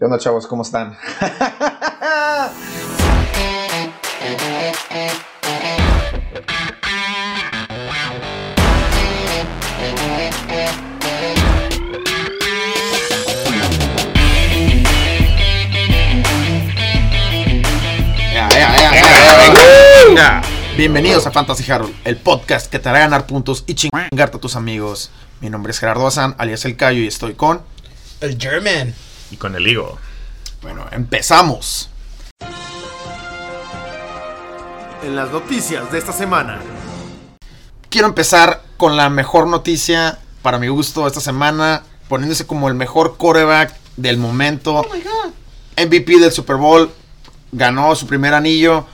¿Qué onda, chavos? ¿Cómo están? Bienvenidos a Fantasy Harold, el podcast que te hará ganar puntos y chingarte a tus amigos. Mi nombre es Gerardo Bazán, alias El Cayo, y estoy con... El German. Y con el higo. Bueno, empezamos. En las noticias de esta semana. Quiero empezar con la mejor noticia para mi gusto esta semana, poniéndose como el mejor quarterback del momento. MVP del Super Bowl, ganó su primer anillo.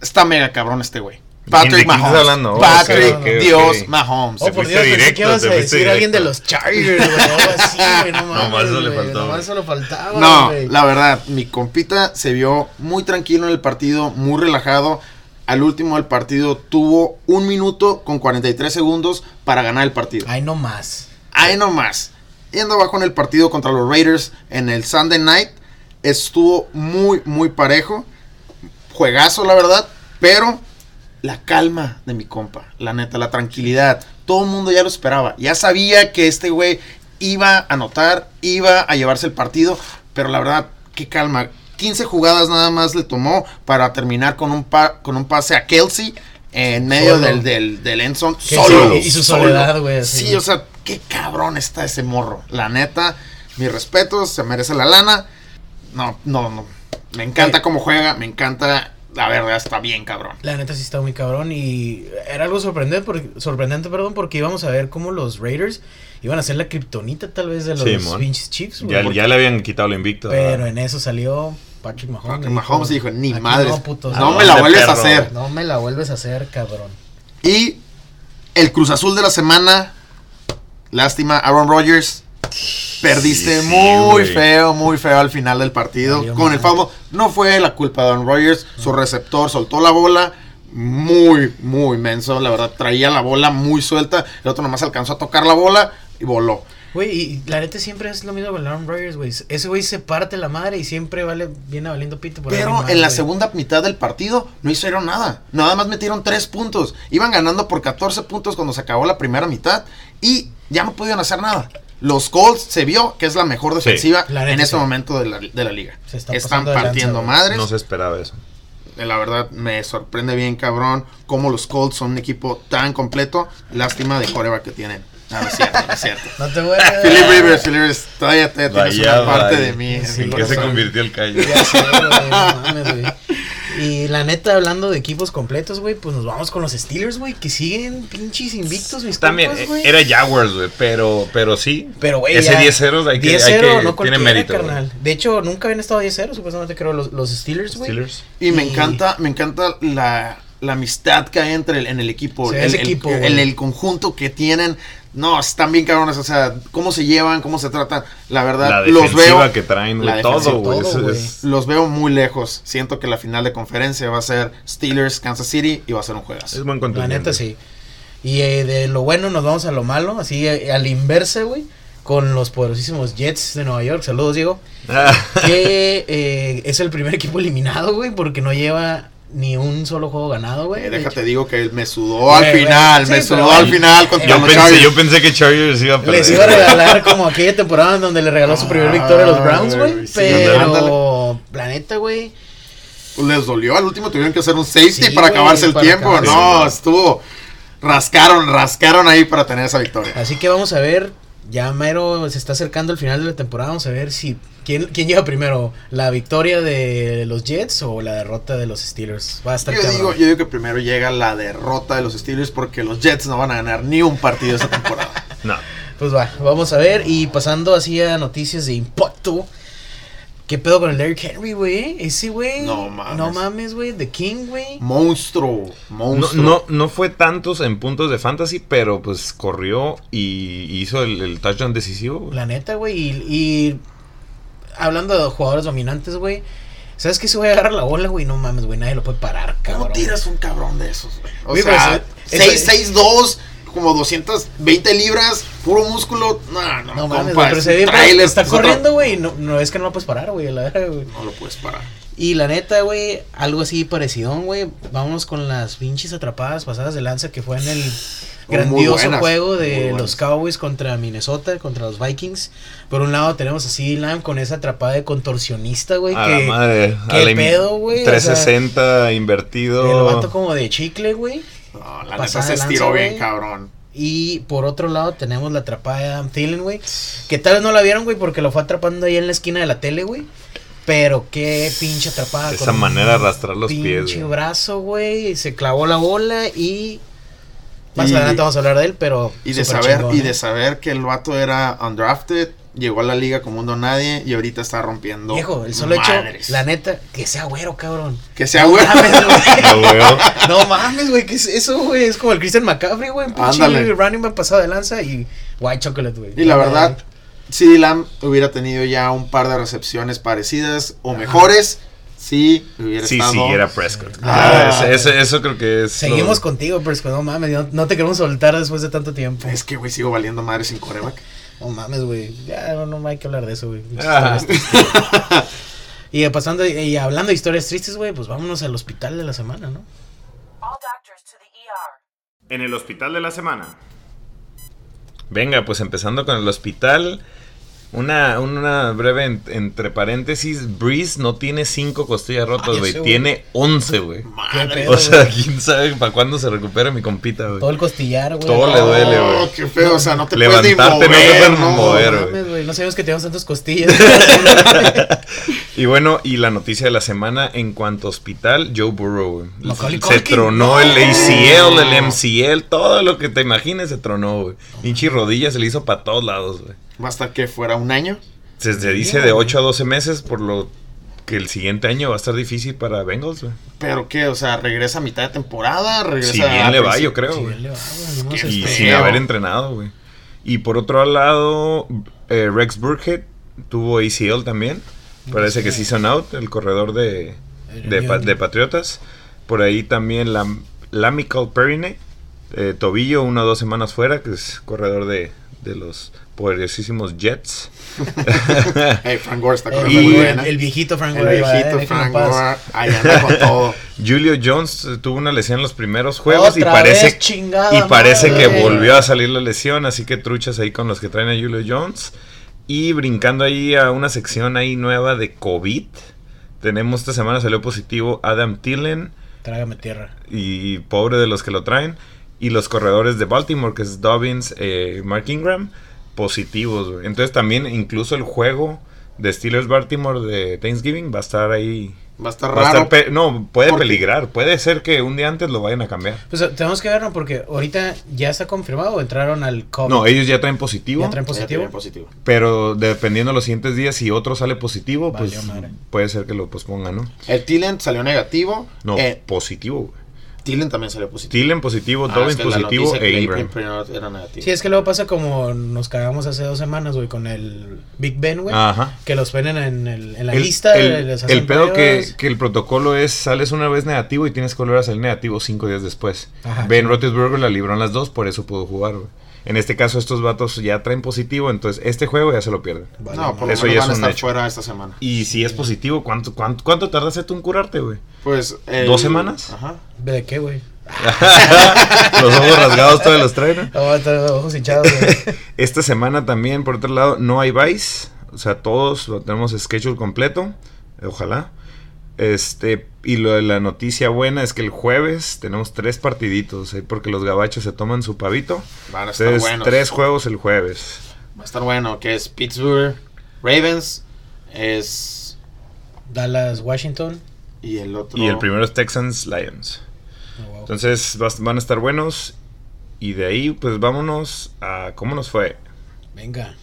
Está mega cabrón este güey. ¿De Patrick Mahomes. hablando? Oh, Patrick ok, ok, Dios ok. Mahomes. Oh, por Dios, pensé que directo, ibas a decir alguien de directo. los Chargers, güey. Algo así, güey. No mames. Nomás eso le faltaba. Nomás solo faltaba. No, la verdad, mi compita se vio muy tranquilo en el partido, muy relajado. Al último del partido tuvo un minuto con 43 segundos para ganar el partido. Ay, no más. Ahí nomás. Yendo abajo en el partido contra los Raiders en el Sunday Night, estuvo muy, muy parejo. Juegazo, la verdad. Pero la calma de mi compa, la neta, la tranquilidad. Todo el mundo ya lo esperaba. Ya sabía que este güey iba a anotar, iba a llevarse el partido. Pero la verdad, qué calma. 15 jugadas nada más le tomó para terminar con un, pa- con un pase a Kelsey en medio Solo. del, del, del. Que Solo. sí, y su soledad, güey, Sí, güey. o sea, qué cabrón está ese morro. La neta, mis respetos, se merece la lana. No, no, no. Me encanta cómo juega, me encanta. La verdad, está bien cabrón. La neta sí está muy cabrón y era algo sorprendente porque, sorprendente, perdón, porque íbamos a ver cómo los Raiders iban a ser la kriptonita tal vez de los pinches Chiefs, güey. Ya, Porque- ya le habían quitado lo invicto. Pero ¿verdad? en eso salió Patrick Mahomes. Patrick y Mahomes dijo, ni "Aquí madres, No, putos, no no, me la vuelves a perro". hacer. no me la vuelves a hacer, cabrón. Y el Cruz Azul de la semana. Lástima, Aaron Rodgers. Perdiste Sí, muy feo, muy feo al final del partido. Con el fumble. No fue la culpa de Aaron Rodgers. Su receptor soltó la bola. Muy, muy menso. La verdad, traía la bola muy suelta. El otro nomás alcanzó a tocar la bola y voló. Güey, y la neta siempre es lo mismo con Aaron Rodgers, güey. Ese güey se parte la madre y siempre vale, viene valiendo pito por Pero en la segunda mitad del partido no hicieron nada. Nada más metieron tres puntos. Iban ganando por 14 puntos cuando se acabó la primera mitad. Y ya no pudieron hacer nada. Los Colts se vio que es la mejor defensiva La en este momento de la, de la liga. Se están lanza, partiendo madres. No se esperaba eso. Eh, La verdad me sorprende bien, cabrón, cómo los Colts son un equipo tan completo. Lástima de coreback que tienen. No, no es cierto, no es cierto. No te voy Philip Rivers, Philip Rivers, todavía te tienes Vaya, una parte vaya. de mí. Sí, mi ¿En qué se convirtió el callo? Ya sé, güey, no mames, güey. Y la neta, hablando de equipos completos, güey, pues nos vamos con los Steelers, güey, que siguen pinches invictos, mis También compas, eh, güey. era Jaguars, güey, pero, pero sí. Pero, güey, Ese ya- 10-0 hay que, 10-0, hay que no tiene mérito. carnal. De hecho, nunca habían estado 10-0, supuestamente creo, los, los Steelers, güey. Steelers. Y me encanta, me encanta la, la amistad que hay entre el, en el equipo. Sí, el, ese el- equipo, el- el conjunto que tienen. No, están bien cabrones. O sea, cómo se llevan, cómo se tratan. La verdad, La los veo. que traen, la todo, güey. es- Los veo muy lejos. Siento que la final de conferencia va a ser Steelers, Kansas City y va a ser un juegazo. Es buen La contendiente. neta, sí. Y eh, de lo bueno nos vamos a lo malo, así eh, al inverse, güey. Con los poderosísimos Jets de Nueva York. Saludos, Diego. Ah, Que eh, es el primer equipo eliminado, güey, porque no lleva ni un solo juego ganado, güey. Eh, De déjate, hecho, digo que me sudó al final. Sí, me sudó al final contra yo, los pensé, Chargers. yo pensé que Chargers iba a perder. Les iba a regalar como aquella temporada en donde le regaló su primer victoria a los Browns, güey. Sí, pero, planeta, güey. Les dolió. Al último tuvieron que hacer un safety Sí, para acabarse el para tiempo. acabarse. No, estuvo. Rascaron, rascaron ahí para tener esa victoria. Así que vamos a ver. Ya mero se está acercando el final de la temporada. Vamos a ver si. ¿Quién, quién lleva primero? ¿La victoria de los Jets o la derrota de los Steelers? Va a estar Yo cabrón. digo, yo digo que primero llega la derrota de los Steelers porque los Jets no van a ganar ni un partido esta temporada. No. Pues va, vamos a ver. Y pasando así a noticias de impacto. ¿Qué pedo con el Derrick Henry, güey? Ese güey. No mames. No mames, güey. The King, güey. monstruo, monstruo. no, no fue tantos en puntos de fantasy, pero pues corrió y hizo el, el touchdown decisivo. La neta, güey. Y, y hablando de jugadores dominantes, güey. ¿Sabes qué? Se voy a agarrar la bola, güey. No mames, güey. Nadie lo puede parar, cabrón. ¿Cómo tiras un cabrón de esos, güey? O sea, pero ese- 6-6-2, como 220 libras, puro músculo. No, no, No mames, compa, güey, pero se ve, trailer, está corriendo, güey. No, no es que no lo puedes parar, güey. La verdad, güey. No lo puedes parar. Y la neta, güey, algo así parecido, güey. Vámonos con las pinches atrapadas pasadas de lanza que fue en el grandioso buenas, juego de los Cowboys contra Minnesota, contra los Vikings. Por un lado tenemos a CeeDee Lamb con esa atrapada de contorsionista, güey. A que la madre. qué a pedo, güey, o sea, 360 el invertido. vato como de chicle, güey. No, la neta se lanza, estiró bien, cabrón. Y por otro lado tenemos la atrapada de Adam Thielen, güey. Que tal vez no la vieron, güey, porque lo fue atrapando ahí en la esquina de la tele, güey. Pero qué pinche atrapada. Esa con manera de arrastrar los pies, Pinche brazo, güey. Se clavó la bola y. Más Y- adelante vamos a hablar de él, pero. Y de saber, chingón, y ¿eh? de saber que el vato era undrafted, llegó a la liga como un don nadie y ahorita está rompiendo. Viejo, el solo madres. hecho, la neta, que sea güero, cabrón. Que sea No güey. mames, güey. No, güey. No mames, güey, ¿qué es eso, güey? Es como el Christian McCaffrey, güey. Pinche running back pasado de lanza y white chocolate, güey. Y la verdad, si Lamb hubiera tenido ya un par de recepciones parecidas o mejores, sí hubiera Sí, estado. sí, era Prescott. Ah. Ah, eso creo que es. Seguimos lo- contigo, que no mames, no, no te queremos soltar después de tanto tiempo. Es que, güey, sigo valiendo madre sin coreback. No mames, güey. Ya no, no hay que hablar de eso, güey. Ah. y pasando y hablando de historias tristes, güey, pues vámonos al hospital de la semana, ¿no? All doctors to the ER. En el hospital de la semana. Venga, pues empezando con el hospital. Una, una breve en- entre paréntesis. Breeze no tiene cinco costillas rotas, güey. Tiene 11, güey. O sea, quién sabe para cuándo se recupera mi compita, güey. Todo el costillar, güey. Todo le duele, güey. Oh, qué feo, o sea, no te puedes ni Levantarte, no te mover, puedes ¿no? mover. No güey. sabíamos que teníamos tantas costillas. Y bueno, y la noticia de la semana en cuanto a hospital, Joe Burrow, güey. Se tronó el ACL, el MCL, todo lo que te imagines se tronó, güey. Pinche rodilla se le hizo para todos lados, güey. Va a estar que fuera un año. Se, se dice de 8 a 12 meses, por lo que el siguiente año va a estar difícil para Bengals, güey. Pero qué, o sea, regresa a mitad de temporada, regresa Si bien a le va, yo creo, Sí, güey. le va, güey, no Y feo. sin haber entrenado, güey. Y por otro lado, eh, Rex Burkhead tuvo ACL también. Parece que sí son out, el corredor de, de, pa- de Patriotas. Por ahí también la, Lamical Perine, eh, tobillo, una o dos semanas fuera, que es corredor de, de los poderosísimos Jets. Hey, Frank Gore está El, corriendo Y- muy el- bien. ¿eh? el viejito Frank El Gore, eh, viejito Frank paz. Gore, ahí anda con todo. Julio Jones eh, tuvo una lesión en los primeros juegos y parece, y parece madre. que volvió a salir la lesión, así que truchas ahí con los que traen a Julio Jones. Y brincando ahí a una sección ahí nueva de COVID, tenemos esta semana salió positivo Adam Thielen Trágame tierra. y pobre de los que lo traen. Y los corredores de Baltimore, que es Dobbins, eh, Mark Ingram, positivos. Entonces también incluso el juego de Steelers Baltimore de Thanksgiving va a estar ahí. Va a estar va a estar raro. no, puede Porque- peligrar. Puede ser que un día antes lo vayan a cambiar. Pues eh, tenemos que verlo porque ahorita ya está confirmado. Entraron al COVID. No, ellos ya traen positivo. ¿Ya traen Ya positivo? positivo. Pero dependiendo de los siguientes días, si otro sale positivo, pues madre. puede ser que lo pospongan, ¿no? El Tillen salió negativo. No, Eh, positivo. güey. Tillen también salió positivo. Thielen positivo, Ah, Dobbins es que la positivo e Ingram. primero era negativo. Sí, es que luego pasa como nos cagamos hace dos semanas, güey, con el Big Ben, güey. Ajá. Que los ponen en, el- en la El, lista. el- les hacen el pedo que, el protocolo es, sales una vez negativo y tienes que volver a salir negativo cinco días después. Ajá, ben sí. Roethlisberger la libró en las dos, por eso pudo jugar, güey. En este caso estos vatos ya traen positivo, entonces este juego ya se lo pierden. Vale, no, por lo Eso menos ya van a es un estar hecho. fuera esta semana. Y si es positivo, ¿cuánto, cuánto, cuánto tardaste tú en curarte, güey? Pues. el- ¿Dos semanas? Ajá. ¿De qué, güey? los ojos rasgados todavía los traen, ¿no? Tengo ojos hinchados, güey. Esta semana también, por otro lado, no hay Vice. O sea, todos lo tenemos schedule completo. Ojalá. Este, y lo de la noticia buena es que el jueves tenemos tres partiditos, ¿eh? porque los gabachos se toman su pavito. Van a estar Entonces, buenos. tres juegos el jueves. Va a estar bueno. Que es Pittsburgh, Ravens. Es. Dallas, Washington. Y el otro. Y el primero es Texans Lions. Entonces van a estar buenos. Y de ahí, pues vámonos a cómo nos fue. Venga.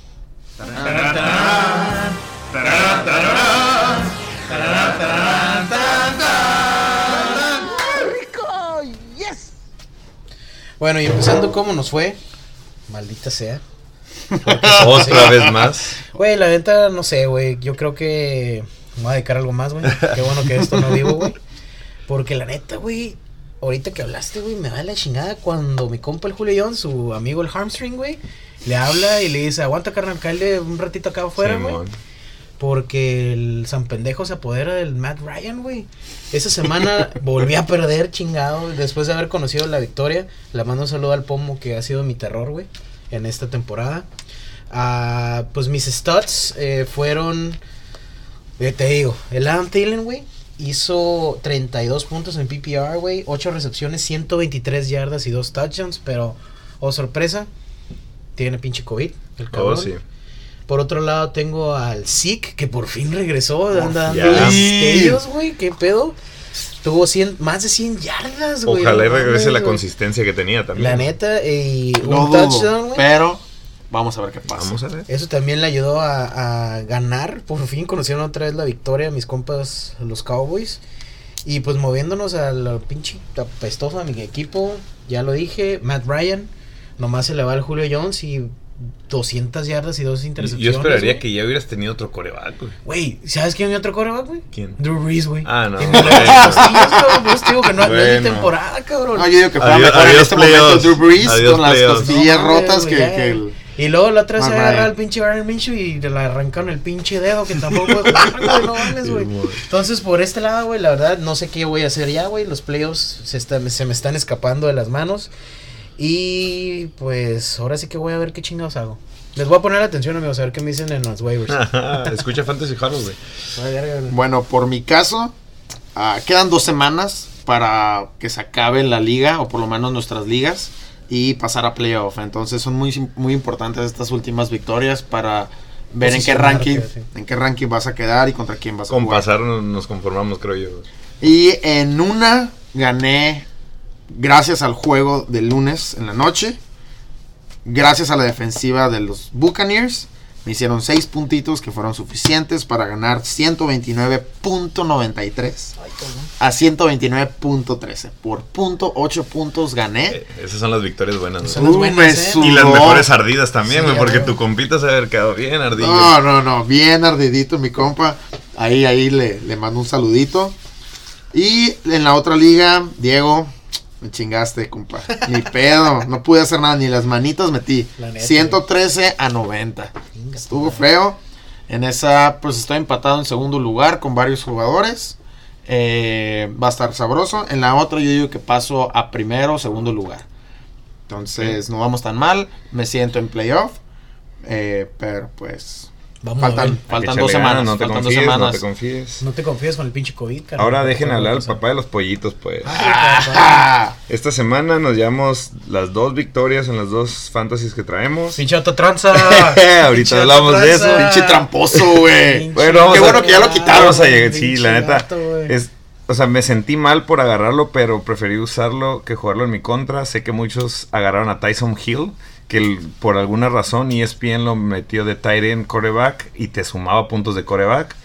Bueno, y empezando cómo nos fue. Maldita sea. Otra vez más. Güey, la neta, no sé, güey. Yo creo que me voy a dedicar algo más, güey. Qué bueno que esto no vivo, güey. Porque la neta, güey. Ahorita que hablaste, güey, me da la chingada cuando mi compa el Julio Jones, su amigo el Harmstring, güey, le habla y le dice, aguanta carnal, cállate un ratito acá afuera, güey. Porque el San Pendejo se apodera del Matt Ryan, güey. Esa semana volví a perder, chingado. Después de haber conocido la victoria, le mando un saludo al Pomo, que ha sido mi terror, güey, en esta temporada. Ah, pues mis stats eh, fueron. eh, te digo, el Adam Thielen, güey, hizo 32 puntos en PPR, güey. 8 recepciones, 123 yardas y 2 touchdowns. Pero, oh sorpresa, tiene pinche COVID. El Oh, cabrón. sí. Por otro lado tengo al Zeke, que por fin regresó. Anda dando ya. destellos, güey. ¿Qué pedo? Tuvo 100, más de 100 yardas, güey. Ojalá y regrese la consistencia que tenía también. La neta, y No un dudo, touchdown, güey. pero vamos a ver qué pasa. Vamos a ver. Eso también le ayudó a, a ganar. Por fin conocieron otra vez la victoria mis compas, los Cowboys. Y pues moviéndonos al pinche apestoso a mi equipo, ya lo dije, Matt Ryan. Nomás se le va al Julio Jones y 200 yardas y dos intercepciones. Yo esperaría que ya hubieras tenido otro coreback, güey. Güey, ¿sabes quién es mi otro coreback, güey? ¿Quién? Drew Brees, güey. Ah, no. Digo que no, no es mi Bueno. temporada, cabrón. No, yo digo que fue Adiós- mejor en este momento. Drew Brees Adiós, con las costillas No rotas que, el- Y luego la otra vez se agarra al pinche Byron Minshew y le arrancaron el pinche dedo que tampoco puede jugar, güey, no mames, güey. Entonces, por este lado, güey, la verdad, no sé qué voy a hacer ya, güey. Los playoffs se, está- se me están escapando de las manos. Y pues, ahora sí que voy a ver qué chingados hago. Les voy a poner atención, amigos, a ver qué me dicen en los waivers. Escucha Fantasy güey. Verga, güey. Bueno, por mi caso, ah, quedan dos semanas para que se acabe la liga, o por lo menos nuestras ligas, y pasar a playoff. Entonces son muy, muy importantes estas últimas victorias para ver en qué ranking, sí. en qué ranking vas a quedar y contra quién vas a Con jugar. pasar nos conformamos, creo yo. Y en una gané gracias al juego del lunes en la noche. Gracias a la defensiva de los Buccaneers. Me hicieron 6 puntitos que fueron suficientes para ganar 129.93 a 129.13. Por punto 8 puntos gané. Eh, esas son las victorias buenas, las Uh, buenas, me ¿eh? Y las mejores ardidas también, Sí, porque tu compita se haber quedado bien ardido. No, no, no. Bien ardidito mi compa. Ahí, ahí le, le mando un saludito. Y en la otra liga, Diego, me chingaste, compa. Ni pedo. No pude hacer nada, ni las manitas metí. La neta, 113 a 90. Chinga tu Estuvo feo. En esa, pues estoy empatado en segundo lugar con varios jugadores. Eh, va a estar sabroso. En la otra, yo digo que paso a primero o segundo lugar. Entonces, no vamos tan mal. Me siento en playoff. Eh, pero pues. Vamos a ver. Faltan, faltan dos ganas, semanas. No te faltan dos confíes, no semanas. te confíes. No te confíes con el pinche COVID, carnal. Ahora dejen hablar al papá de los pollitos, pues. Ay. Ah, Esta semana nos llevamos las dos victorias en las dos fantasies que traemos. Pinche autotranza. Ahorita Pinche hablamos de eso. pinche tramposo, güey. Bueno, vamos Qué a- bueno que ya lo quitaron. Vamos a llegar, sí, la neta. gato. Es, o sea, me sentí mal por agarrarlo, pero preferí usarlo que jugarlo en mi contra. Sé que muchos agarraron a Tyson Hill, que el- por alguna razón ESPN lo metió de tight end coreback y te sumaba puntos de coreback.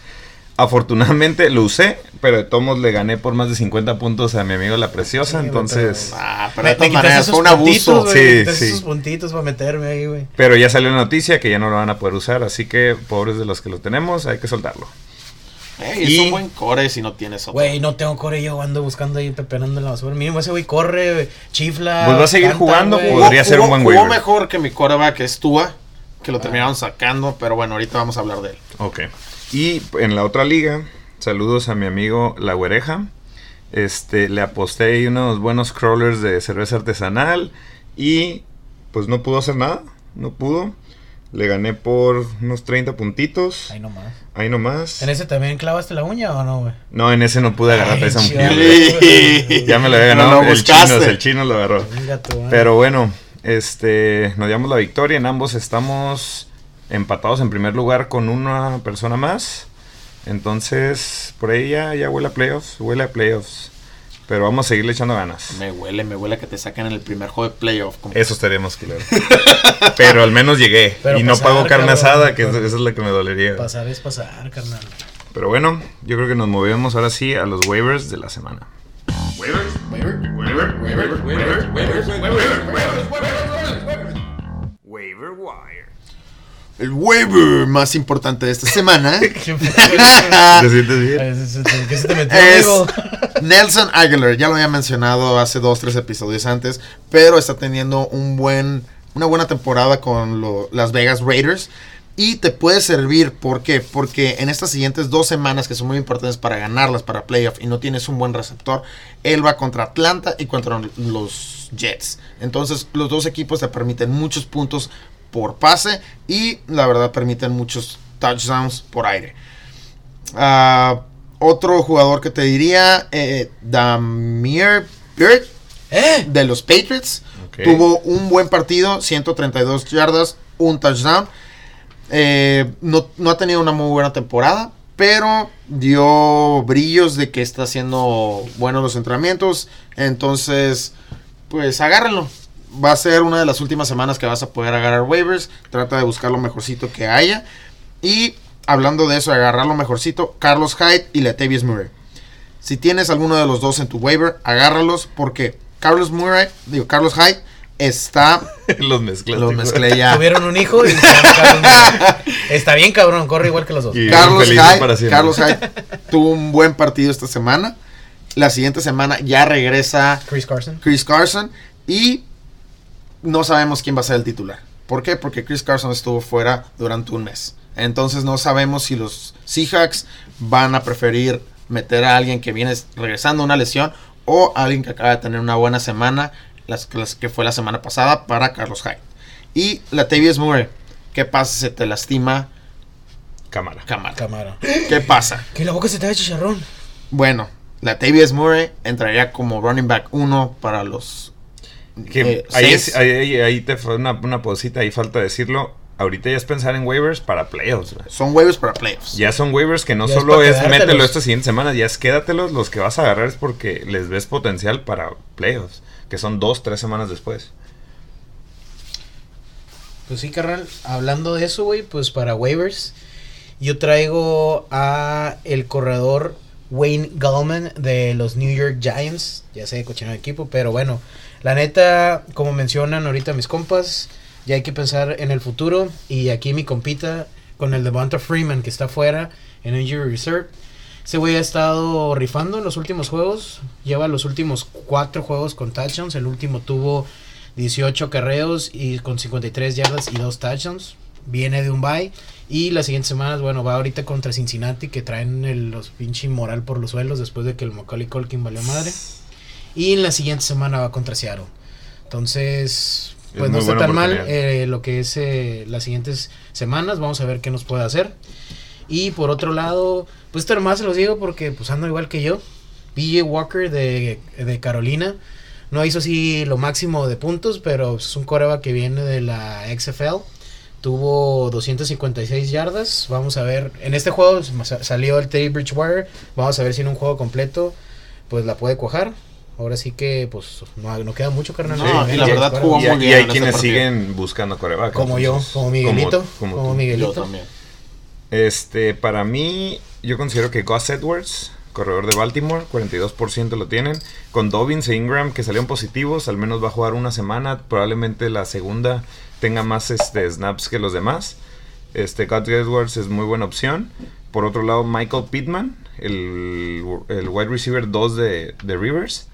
Afortunadamente lo usé, pero de todos modos le gané por más de 50 puntos a mi amigo La Preciosa, Sí, entonces... Ah, pero Me- de todas maneras fue un abuso. Sí, sí. esos puntitos para meterme ahí, güey. Pero ya salió la noticia que ya no lo van a poder usar, así que pobres de los que lo tenemos, hay que soltarlo. Ey, es Y- un buen core si no tienes otro. Güey, no tengo core, yo ando buscando ahí pepenando en la basura. Mínimo ese güey corre, güey, chifla. Pues va a seguir jugando, güey. podría ser un buen jugó waiver. mejor que mi coreback es Tua, que Ah. lo terminaron sacando, pero bueno, ahorita vamos a hablar de él. Ok. Y en la otra liga, saludos a mi amigo La Güereja. Este, le aposté ahí unos buenos crawlers de cerveza artesanal y pues no pudo hacer nada, no pudo. Le gané por unos 30 puntitos. Ahí nomás. Ahí nomás. ¿En ese también clavaste la uña o no, güey? No, en ese no pude agarrar a Ay, Tyson chido. Hill. güey. Ya me lo había No ganado. el chino, el chino lo agarró. Tú. Pero bueno, este, nos llevamos la victoria. En ambos estamos empatados en primer lugar con una persona más. Entonces, por ahí ya, ya huele a playoffs, huele a playoffs. Pero vamos a seguirle echando ganas. Me huele, me huele a que te saquen en el primer juego de playoff. Eso estaríamos claro. Pero al menos llegué. Pero y no pago carne cabrón. asada, que eso eso es lo que me dolería. Pasar es pasar, carnal. Pero bueno, yo creo que nos movemos ahora sí a los waivers de la semana. Waiver Wire. El waiver más importante de esta semana. Nelson Aguilar. Ya lo había mencionado hace dos, tres episodios antes, pero está teniendo un buen, una buena temporada con lo- las Vegas Raiders. Y te puede servir, ¿por qué? Porque en estas siguientes dos semanas que son muy importantes para ganarlas, para playoff, y no tienes un buen receptor, él va contra Atlanta y contra los Jets. Entonces los dos equipos te permiten muchos puntos por pase y la verdad permiten muchos touchdowns por aire. Ah, otro jugador que te diría, eh, Damir Bird ¿Eh? de los Patriots. Tuvo un buen partido, 132 yardas, un touchdown. Eh, no, no ha tenido una muy buena temporada, pero dio brillos de que está haciendo buenos los entrenamientos. Entonces, pues agárrenlo. Va a ser una de las últimas semanas que vas a poder agarrar waivers. Trata de buscar lo mejorcito que haya. Y hablando de eso, agarrar lo mejorcito, Carlos Hyde y Latavius Murray. Si tienes alguno de los dos en tu waiver, agárralos porque Carlos Murray, digo, Carlos Hyde está... los mezclas. Lo mezclé ya. Tuvieron un hijo y se llama Carlos Murray. Está bien, cabrón, corre igual que los dos. Y- Carlos Hyde. Carlos Hyde tuvo un buen partido esta semana. La siguiente semana ya regresa Chris Carson. Chris Carson y no sabemos quién va a ser el titular. ¿Por qué? Porque Chris Carson estuvo fuera durante un mes. Entonces no sabemos si los Seahawks van a preferir meter a alguien que viene regresando de una lesión o a alguien que acaba de tener una buena semana, las, las que fue la semana pasada para Carlos Hyde. Y Latavius Murray, ¿qué pasa si se te lastima Cámara. cámara? Camara. ¿Qué pasa? Que la boca se te da chicharrón. Bueno, Latavius Murray entraría como running back 1 para los Que eh, ahí, es- ahí, ahí- ahí te fue una, una pausita, ahí falta decirlo. Ahorita ya es pensar en waivers para playoffs. Son waivers para playoffs. Ya son waivers que no Ya solo es, mételo esta siguiente semana, ya es quédatelos. Los que vas a agarrar es porque les ves potencial para playoffs, que son dos, tres semanas después. Pues sí, carnal. Hablando de eso, güey, pues para waivers, yo traigo a el corredor Wayne Gallman de los New York Giants. Ya sé, cochino de equipo, pero bueno, la neta, como mencionan ahorita mis compas, ya hay que pensar en el futuro. Y aquí mi compita con el Devonta Freeman que está afuera en Injury Reserve. Ese güey ha estado rifando en los últimos juegos. Lleva los últimos cuatro juegos con touchdowns. El último tuvo 18 carreos y con 53 yardas y dos touchdowns. Viene de un bye. Y las siguientes semanas, bueno, va ahorita contra Cincinnati que traen el, los pinche moral por los suelos después de que el Macaulay Colkin valió madre. Y en la siguiente semana va contra Seattle. Entonces, Es pues no está tan mal eh, lo que es eh, las siguientes semanas. Vamos a ver qué nos puede hacer. Y por otro lado, pues esto nomás se los digo porque pues ando igual que yo. PJ Walker de, de Carolina. No hizo así lo máximo de puntos, pero es un coreba que viene de la XFL. Tuvo 256 yardas. Vamos a ver. En este juego sa- salió el Teddy Bridgewater. Vamos a ver si en un juego completo pues la puede cuajar. Ahora sí que pues no, no queda mucho, carnal. No, Sí, y la verdad jugó Y, muy y bien hay en este quienes partido. siguen buscando coreback. Como yo, como Miguelito. como. Miguelito. Yo también. Este, para mí, yo considero que Gus Edwards, corredor de Baltimore, 42% lo tienen. Con Dobbins e Ingram, que salieron positivos, al menos va a jugar una semana. Probablemente la segunda tenga más este, snaps que los demás. Este, Gus Edwards es muy buena opción. Por otro lado, Michael Pittman, el, el wide receiver 2 de, de Rivers.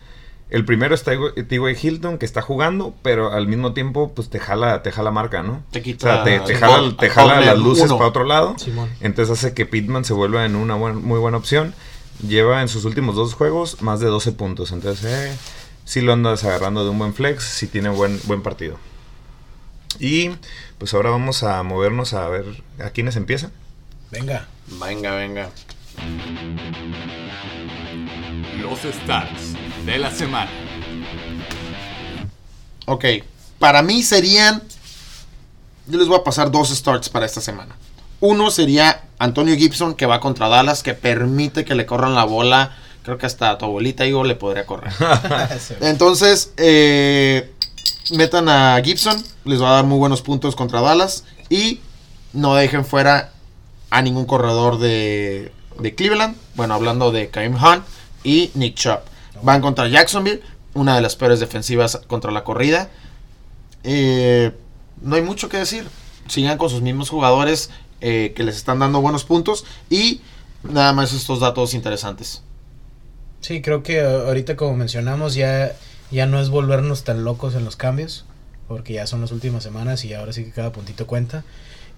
El primero está T.Y. Hilton, que está jugando, pero al mismo tiempo, pues te jala, te jala marca, ¿no? Te O quita sea, te, jala, te jala las luces uno. para otro lado. Simón. Entonces hace que Pittman se vuelva en una buen- muy buena opción. Lleva en sus últimos dos juegos más de 12 puntos. Entonces, eh, sí lo andas agarrando de un buen flex, si tiene buen, buen partido. Y pues ahora vamos a movernos a ver a quiénes empiezan. Venga. Venga, venga. Los starts de la semana. Ok, para mí serían. Yo les voy a pasar dos starts para esta semana. Uno sería Antonio Gibson, que va contra Dallas, que permite que le corran la bola. Creo que hasta a tu abuelita Igo le podría correr. Entonces, eh, metan a Gibson, les va a dar muy buenos puntos contra Dallas. Y no dejen fuera a ningún corredor de, de Cleveland. Bueno, hablando de Kaim Hunt y Nick Chubb. Van contra Jacksonville, una de las peores defensivas contra la corrida. Eh, no hay mucho que decir. sigan con sus mismos jugadores eh, que les están dando buenos puntos y nada más estos datos interesantes. Sí, creo que uh, ahorita como mencionamos ya, ya no es volvernos tan locos en los cambios, porque ya son las últimas semanas y ahora sí que cada puntito cuenta.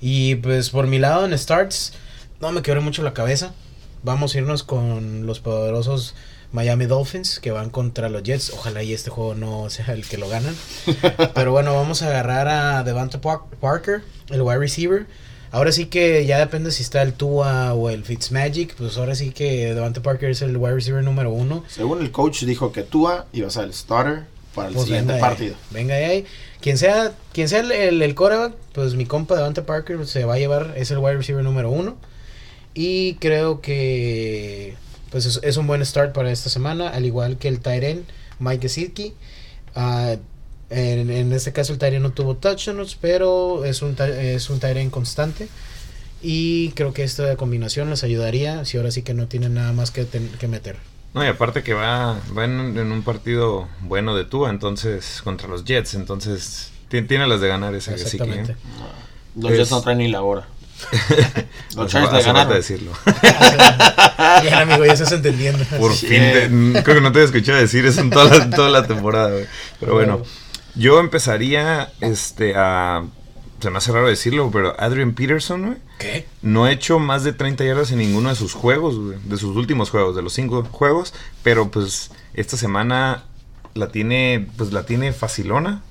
Y pues por mi lado en starts, no me quebré mucho la cabeza. Vamos a irnos con los poderosos Miami Dolphins que van contra los Jets. Ojalá y este juego no sea el que lo ganan. Pero bueno, vamos a agarrar a Devante Par- Parker, el wide receiver. Ahora sí que ya depende si está el Tua o el Fitzmagic. Pues ahora sí que Devante Parker es el wide receiver número uno. Según el coach dijo que Tua iba a ser el starter para el Pues siguiente venga de ahí, partido. Venga de ahí. Quien sea, quien sea el, el, el quarterback, pues mi compa Devante Parker se va a llevar, es el wide receiver número uno. Y creo que pues es, es un buen start para esta semana, al igual que el Tyren Mike Gesicki. Ah, en, en este caso el Tyren no tuvo touchdowns, pero es un, es un Tyren constante. Y creo que esta combinación les ayudaría si ahora sí que no tienen nada más que, ten- que meter. No, y aparte que va, va en, en un partido bueno de Tua, entonces, contra los Jets, entonces ti- tiene las de ganar ese que sí que. Exactamente. Los Es- Jets no traen ni la hora. Los Chargers le ganaron. decirlo. Bien, amigo, ya estás entendiendo. Por Sí. fin, te- creo que no te he escuchado decir eso en toda la, toda la temporada, güey. Pero bueno, yo empezaría este a. Se me hace raro decirlo, pero Adrian Peterson, güey, ¿Qué? no ha hecho más de 30 yardas en ninguno de sus juegos, güey, de sus últimos juegos, de los cinco juegos, pero pues esta semana la tiene, pues la tiene facilona.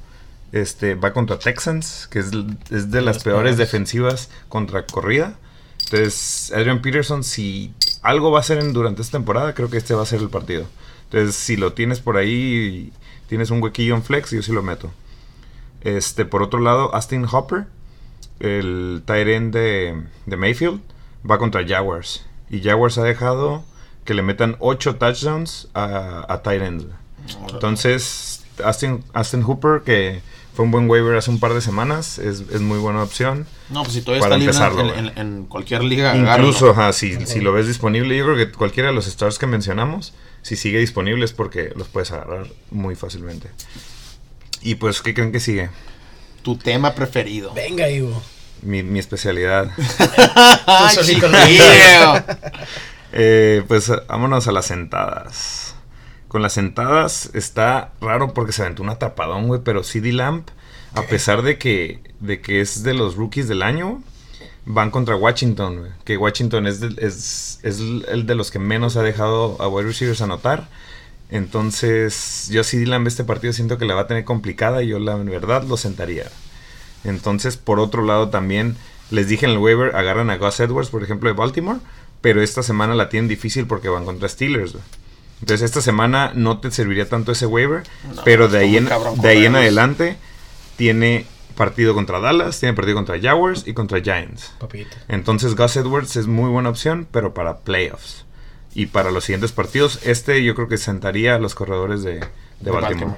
Este, va contra Texans, que es, es de las las peores defensivas contra corrida. Entonces, Adrian Peterson, si algo va a hacer en- durante esta temporada, creo que este va a ser el partido. Entonces, si lo tienes por ahí, tienes un huequillo en flex, yo sí lo meto. Este, por otro lado, Austin Hopper, el tight end de, de Mayfield, va contra Jaguars. Y Jaguars ha dejado que le metan 8 touchdowns a, a tight ends. Entonces, Austin, Austin Hooper, que fue un buen waiver hace un par de semanas, es, es muy buena opción. No, pues si todavía Para está libre empezarlo, en, en- en cualquier liga. Incluso, ajá, si, si lo ves disponible, yo creo que cualquiera de los stars que mencionamos, si sigue disponible es porque los puedes agarrar muy fácilmente. Y pues, ¿qué creen que sigue? Tu tema preferido. Venga, Ivo. Mi, mi especialidad. Eh, pues vámonos a las sentadas. Con las sentadas está raro porque se aventó un atrapadón, güey, pero CD Lamp, a pesar de que, de que es de los rookies del año, van contra Washington, güey. Que Washington es, de- es, es el de los que menos ha dejado a wide receivers anotar. Entonces, yo a CD Lamb este partido siento que la va a tener complicada y yo la verdad lo sentaría. Entonces, por otro lado también, les dije en el waiver, agarran a Gus Edwards, por ejemplo, de Baltimore, pero esta semana la tienen difícil porque van contra Steelers. güey. Entonces, esta semana no te serviría tanto ese waiver, No, pero de ahí, en, cabrón de ahí en correrlos. adelante tiene partido contra Dallas, tiene partido contra Jaguars y contra Giants. Papito. Entonces Gus Edwards es muy buena opción, pero para playoffs. Y para los siguientes partidos, este yo creo que sentaría a los corredores de, de Baltimore.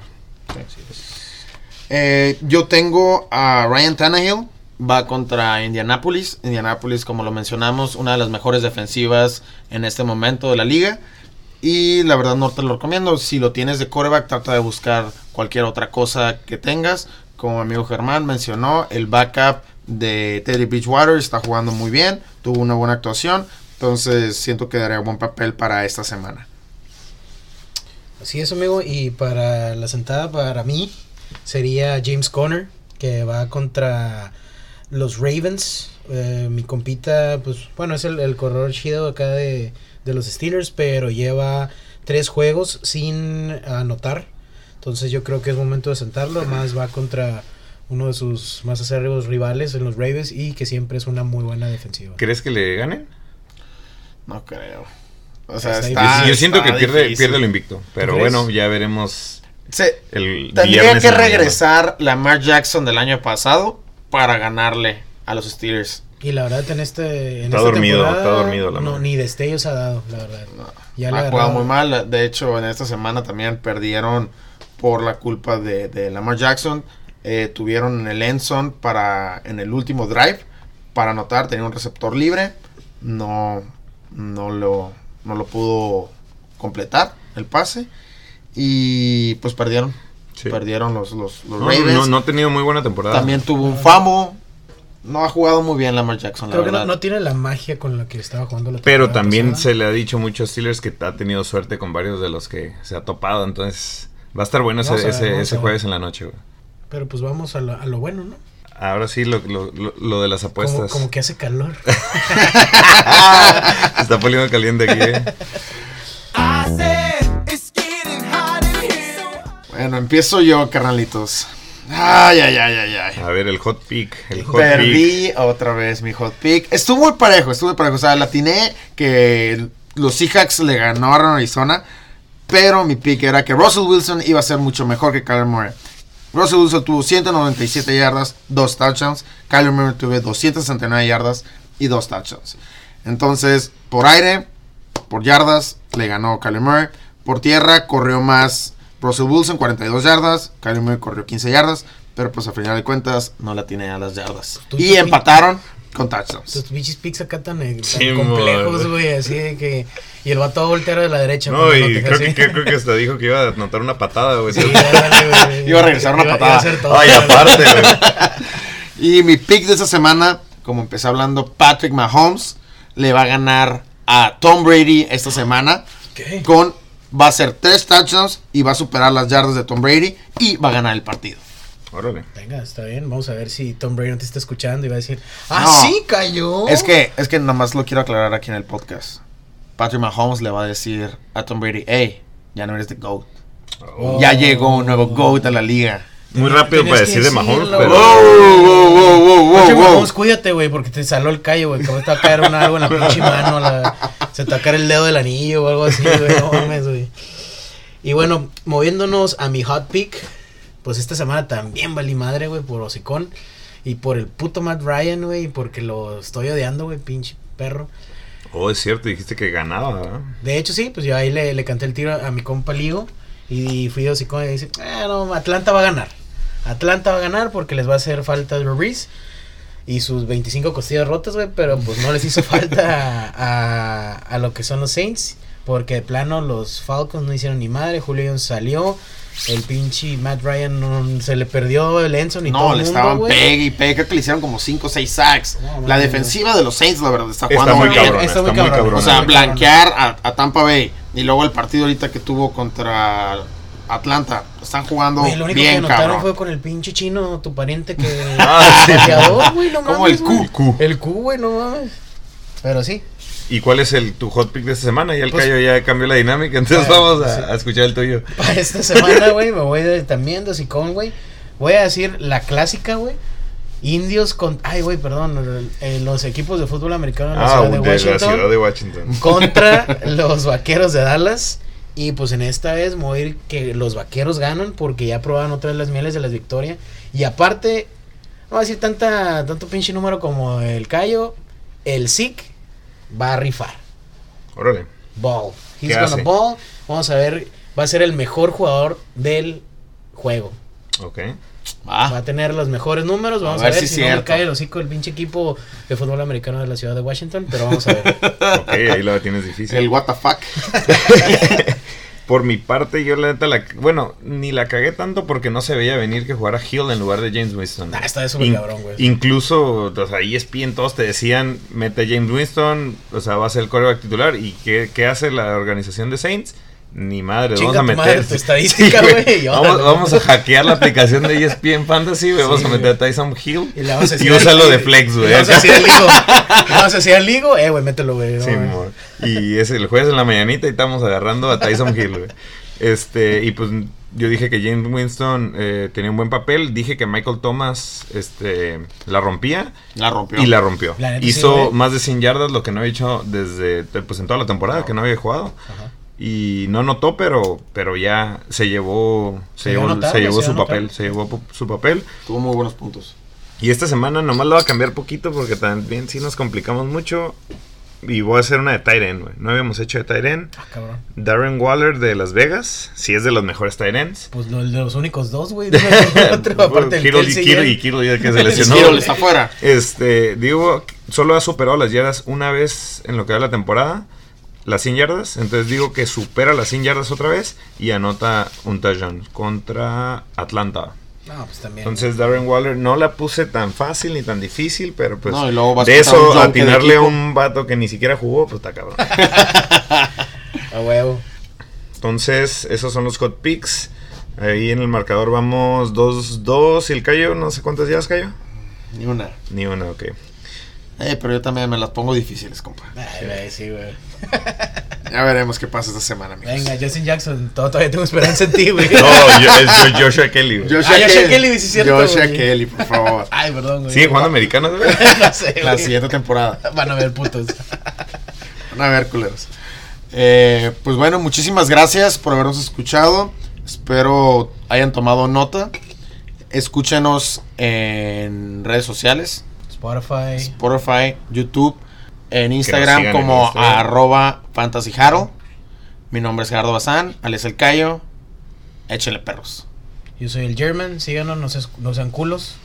Eh, yo tengo a Ryan Tannehill. Va contra Indianapolis. Indianapolis, como lo mencionamos, una de las mejores defensivas en este momento de la liga. Y la verdad no te lo recomiendo. Si lo tienes de quarterback, trata de buscar cualquier otra cosa que tengas. Como mi amigo Germán mencionó, el backup de Teddy Bridgewater está jugando muy bien. Tuvo una buena actuación. Entonces siento que daría buen papel para esta semana. Así es, amigo. Y para la sentada, para mí, sería James Conner, que va contra los Ravens. Eh, mi compita, pues, bueno, es el, el corredor chido acá de, de los Steelers, pero lleva tres juegos sin anotar. Entonces yo creo que es momento de sentarlo. Más va contra uno de sus más acérrimos rivales en los Ravens y que siempre es una muy buena defensiva. ¿Crees que le ganen? No creo. O sea, Está Yo- está, yo siento que pierde, difícil. pierde lo invicto. Pero bueno, ya veremos Se- el Tendría que en la regresar Lamar Jackson del año pasado para ganarle a los Steelers. Y la verdad en este en Está esta dormido, temporada, está dormido la No, madre. ni destellos ha dado, la verdad. Ya le ha jugado muy mal. De hecho, en esta semana también perdieron por la culpa de, de Lamar Jackson. Eh, tuvieron en el Enson para en el último drive para anotar. Tenía un receptor libre. No, no lo, no lo pudo completar el pase. Y pues perdieron. Sí. Perdieron los, los, los No, Ravens. no, no ha tenido muy buena temporada. También tuvo un fumble. No ha jugado muy bien Lamar Jackson, la Creo que no, verdad. no tiene la magia con la que estaba jugando la Pero también pasada. se le ha dicho mucho a Steelers que ha tenido suerte con varios de los que se ha topado. Entonces va a estar bueno ese, Vamos a ver, ese, jueves en la noche, güey. Pero pues vamos a lo, a lo bueno, ¿no? Ahora sí, lo, lo, lo- lo de las Como, apuestas. como que hace calor. Se está poniendo caliente aquí, eh. Bueno, empiezo yo, carnalitos. Ay, ay, ay, ay, ay. A ver, el hot pick. El hot pick. Perdí otra vez mi hot pick. Estuvo muy parejo, estuvo muy parejo. O sea, latiné que los Seahawks le ganaron a Arizona. Pero mi pick era que Russell Wilson iba a ser mucho mejor que Kyler Murray. Russell Wilson tuvo 197 yardas, 2 touchdowns. Kyler Murray tuvo 269 yardas y 2 touchdowns. Entonces, por aire, por yardas, le ganó Kyler Murray. Por tierra, corrió más Russell Wilson, 42 yardas. Kyler Murray corrió 15 yardas. Pero pues a final de cuentas, no la tiene a las yardas. Tú- Y tú- empataron con touchdowns. Tus bichis picks acá tan, eh, tan Sí, complejos, güey, así de que... Y el vato va a voltear de la derecha. No, y creo que, que- creo que hasta dijo que iba a anotar una patada, güey. Sí. Iba a regresar una Iba- iba patada. a hacer todo, Ay, aparte, güey. Y mi pick de esta semana, como empecé hablando, Patrick Mahomes le va a ganar a Tom Brady esta semana. ¿Qué? Con va a ser tres touchdowns y va a superar las yardas de Tom Brady y va a ganar el partido. Órale. Venga, está bien. Vamos a ver si Tom Brady no te está escuchando y va a decir... ¡Ah, No. sí, cayó! Es que es que nomás lo quiero aclarar aquí en el podcast. Patrick Mahomes le va a decir a Tom Brady, hey, ya no eres the GOAT. Oh. Ya llegó un nuevo GOAT a la liga. Muy rápido para decir de Mahomes, pero. wow, wow, wow, Patrick wow. Mahomes, cuídate, güey, porque te saló el callo, güey. Que te va a caer un- algo en la pinche mano. la- se te va a caer el dedo del anillo o algo así, güey. No mames, güey. Y bueno, moviéndonos a mi hot pick. Pues esta semana también valí madre, güey, por hocicón. Y por el puto Matt Ryan, güey. Porque lo estoy odiando, güey, pinche perro. Oh, es cierto, dijiste que ganaba, ¿verdad? De hecho, sí, pues yo ahí le, le canté el tiro a mi compa Ligo. Y fui de hocicón y dice, ah, no, Atlanta va a ganar. Atlanta va a ganar porque les va a hacer falta Drew Brees y sus 25 costillas rotas, güey, pero pues no les hizo falta a, a, a lo que son los Saints, porque de plano los Falcons no hicieron ni madre, Julio Jones salió, el pinche Matt Ryan no- se le perdió el Enson y todo No, le mundo, estaban pegue y pegue. Creo que le hicieron como 5 o 6 sacks. No, la defensiva de los Saints, la verdad, está Está jugando muy muy bien. cabrón, está está muy muy cabrón. cabrón. O sea, blanquear a, a Tampa Bay y luego el partido ahorita que tuvo contra Atlanta. Están jugando Güey, lo único que bien, notaron cabrón. fue con el pinche chino, tu pariente que... Ah, sí. güey, no Como mames, el güey. Q. El Q, güey, no mames. Pero sí. ¿Y cuál es el tu hot pick de esta semana? Ya el Pues- callo ya cambió la dinámica, entonces Ah, vamos a, sí. a escuchar el tuyo. Para esta semana, güey, me voy de, también de hocicón, güey. Voy a decir la clásica, güey. Indios con... Ay, güey, perdón. eh, los equipos de fútbol americano de la Ah, ciudad de de la ciudad de Washington. contra los vaqueros de Dallas. Y pues en esta vez me voy a ir que los vaqueros ganan porque ya probaron otra vez las mieles de la victoria. Y aparte, no voy a decir tanta, tanto pinche número como el Cayo, el SIC va a rifar. Órale. Ball. He's ¿Qué gonna hace? ball. Vamos a ver, va a ser el mejor jugador del juego. Ok. Ah, Va a tener los mejores números. Vamos a, ver ver, si si, no me cae el hocico el pinche equipo de fútbol americano de la ciudad de Washington. Pero vamos a ver. Ok, ahí la tienes difícil. el what the fuck. Por mi parte, yo la neta la. Bueno, ni la cagué tanto porque no se veía venir que jugara Hill en lugar de James Winston. Ah, está de súper cabrón, güey. Incluso, o sea, ESPN todos te decían, mete a James Winston, o sea, va a ser el coreback titular. ¿Y qué, qué hace la organización de Saints? Ni madre, Chinga vamos a tu meter. madre, tu estadística, güey, y vamos, a hackear la aplicación de ESPN Fantasy, güey. Vamos Sí, a meter a. Tyson Hill Y le vamos a y de flex, güey. Vamos a al ligo. le Vamos a decir al ligo, eh, güey, mételo, güey. Sí, amor. Y es el jueves en la mañanita y estamos agarrando a Tyson Hill, güey. Este, y pues yo dije que James Winston eh, tenía un buen papel. Dije que Michael Thomas este, la rompía La rompió. y la rompió. La neta sí, Hizo más de 100 yardas, lo que no había hecho desde pues, en toda la temporada, que no había jugado. Ajá. Y no notó, pero, pero ya se llevó, se llevó, notar, se güey, llevó se su papel, se llevó su papel. Tuvo muy buenos puntos. Y esta semana nomás lo voy a cambiar poquito porque también sí nos complicamos mucho. Y voy a hacer una de Tyren, güey. No habíamos hecho de Tyren. Ah, cabrón. Darren Waller de Las Vegas, sí es de los mejores Tyrens. Pues lo, de los únicos dos, güey. Aparte Kittle y ya. y ya que se lesionó. Skittle está afuera. Este, digo, solo ha superado las yardas una vez en lo que va la temporada, las 100 yardas. Entonces digo que supera las 100 yardas otra vez y anota un touchdown contra Atlanta. No, pues también. Entonces Darren Waller no la puse tan fácil ni tan difícil, pero pues No, y luego vas de eso atinarle a un vato que ni siquiera jugó, pues está cabrón. A huevo. Entonces, esos son los hot picks. Ahí en el marcador vamos 2-2 y el Cayo, no sé cuántas llevas, Cayo. Ni una. Ni una, ok. Eh, pero yo también me las pongo difíciles, compa. Ay, güey, sí, güey. Ya veremos qué pasa esta semana, amigos. Venga, Justin Jackson, todo- todavía tengo esperanza en ti, güey. No, yo- es Jo- Joshua Kelly. güey. Joshua, Ah, Joshua Kelly, Kelly, sí es cierto, Joshua güey. Kelly, por favor. Ay, perdón, güey. ¿Sigue jugando americano, güey? no sé, La güey. siguiente temporada. Van a ver putos. Van a ver, culeros. Eh, pues bueno, muchísimas gracias por habernos escuchado. Espero hayan tomado nota. Escúchenos en redes sociales. Spotify. Spotify, YouTube, en Instagram en como Instagram. arroba fantasyjaro. Mi nombre es Gerardo Bazán, Alex El Cayo. Échenle perros. Yo soy el German, síganos, no, se- no sean culos.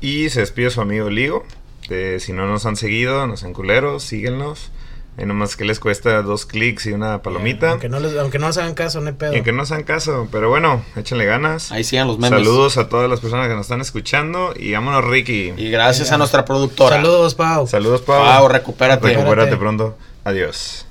Y se despide su amigo Ligo. De, si no nos han seguido, no sean culeros, síguenos. Ahí nomás que les cuesta dos clics y una palomita. Aunque no, les, aunque no nos hagan caso, no hay pedo. Y que no sean caso, pero bueno, échenle ganas. Ahí sigan los memes. Saludos a todas las personas que nos están escuchando y vámonos Ricky. Y gracias a nuestra productora. Saludos, Pau. Saludos Pau. Pau, recupérate. Recupérate pronto. Adiós.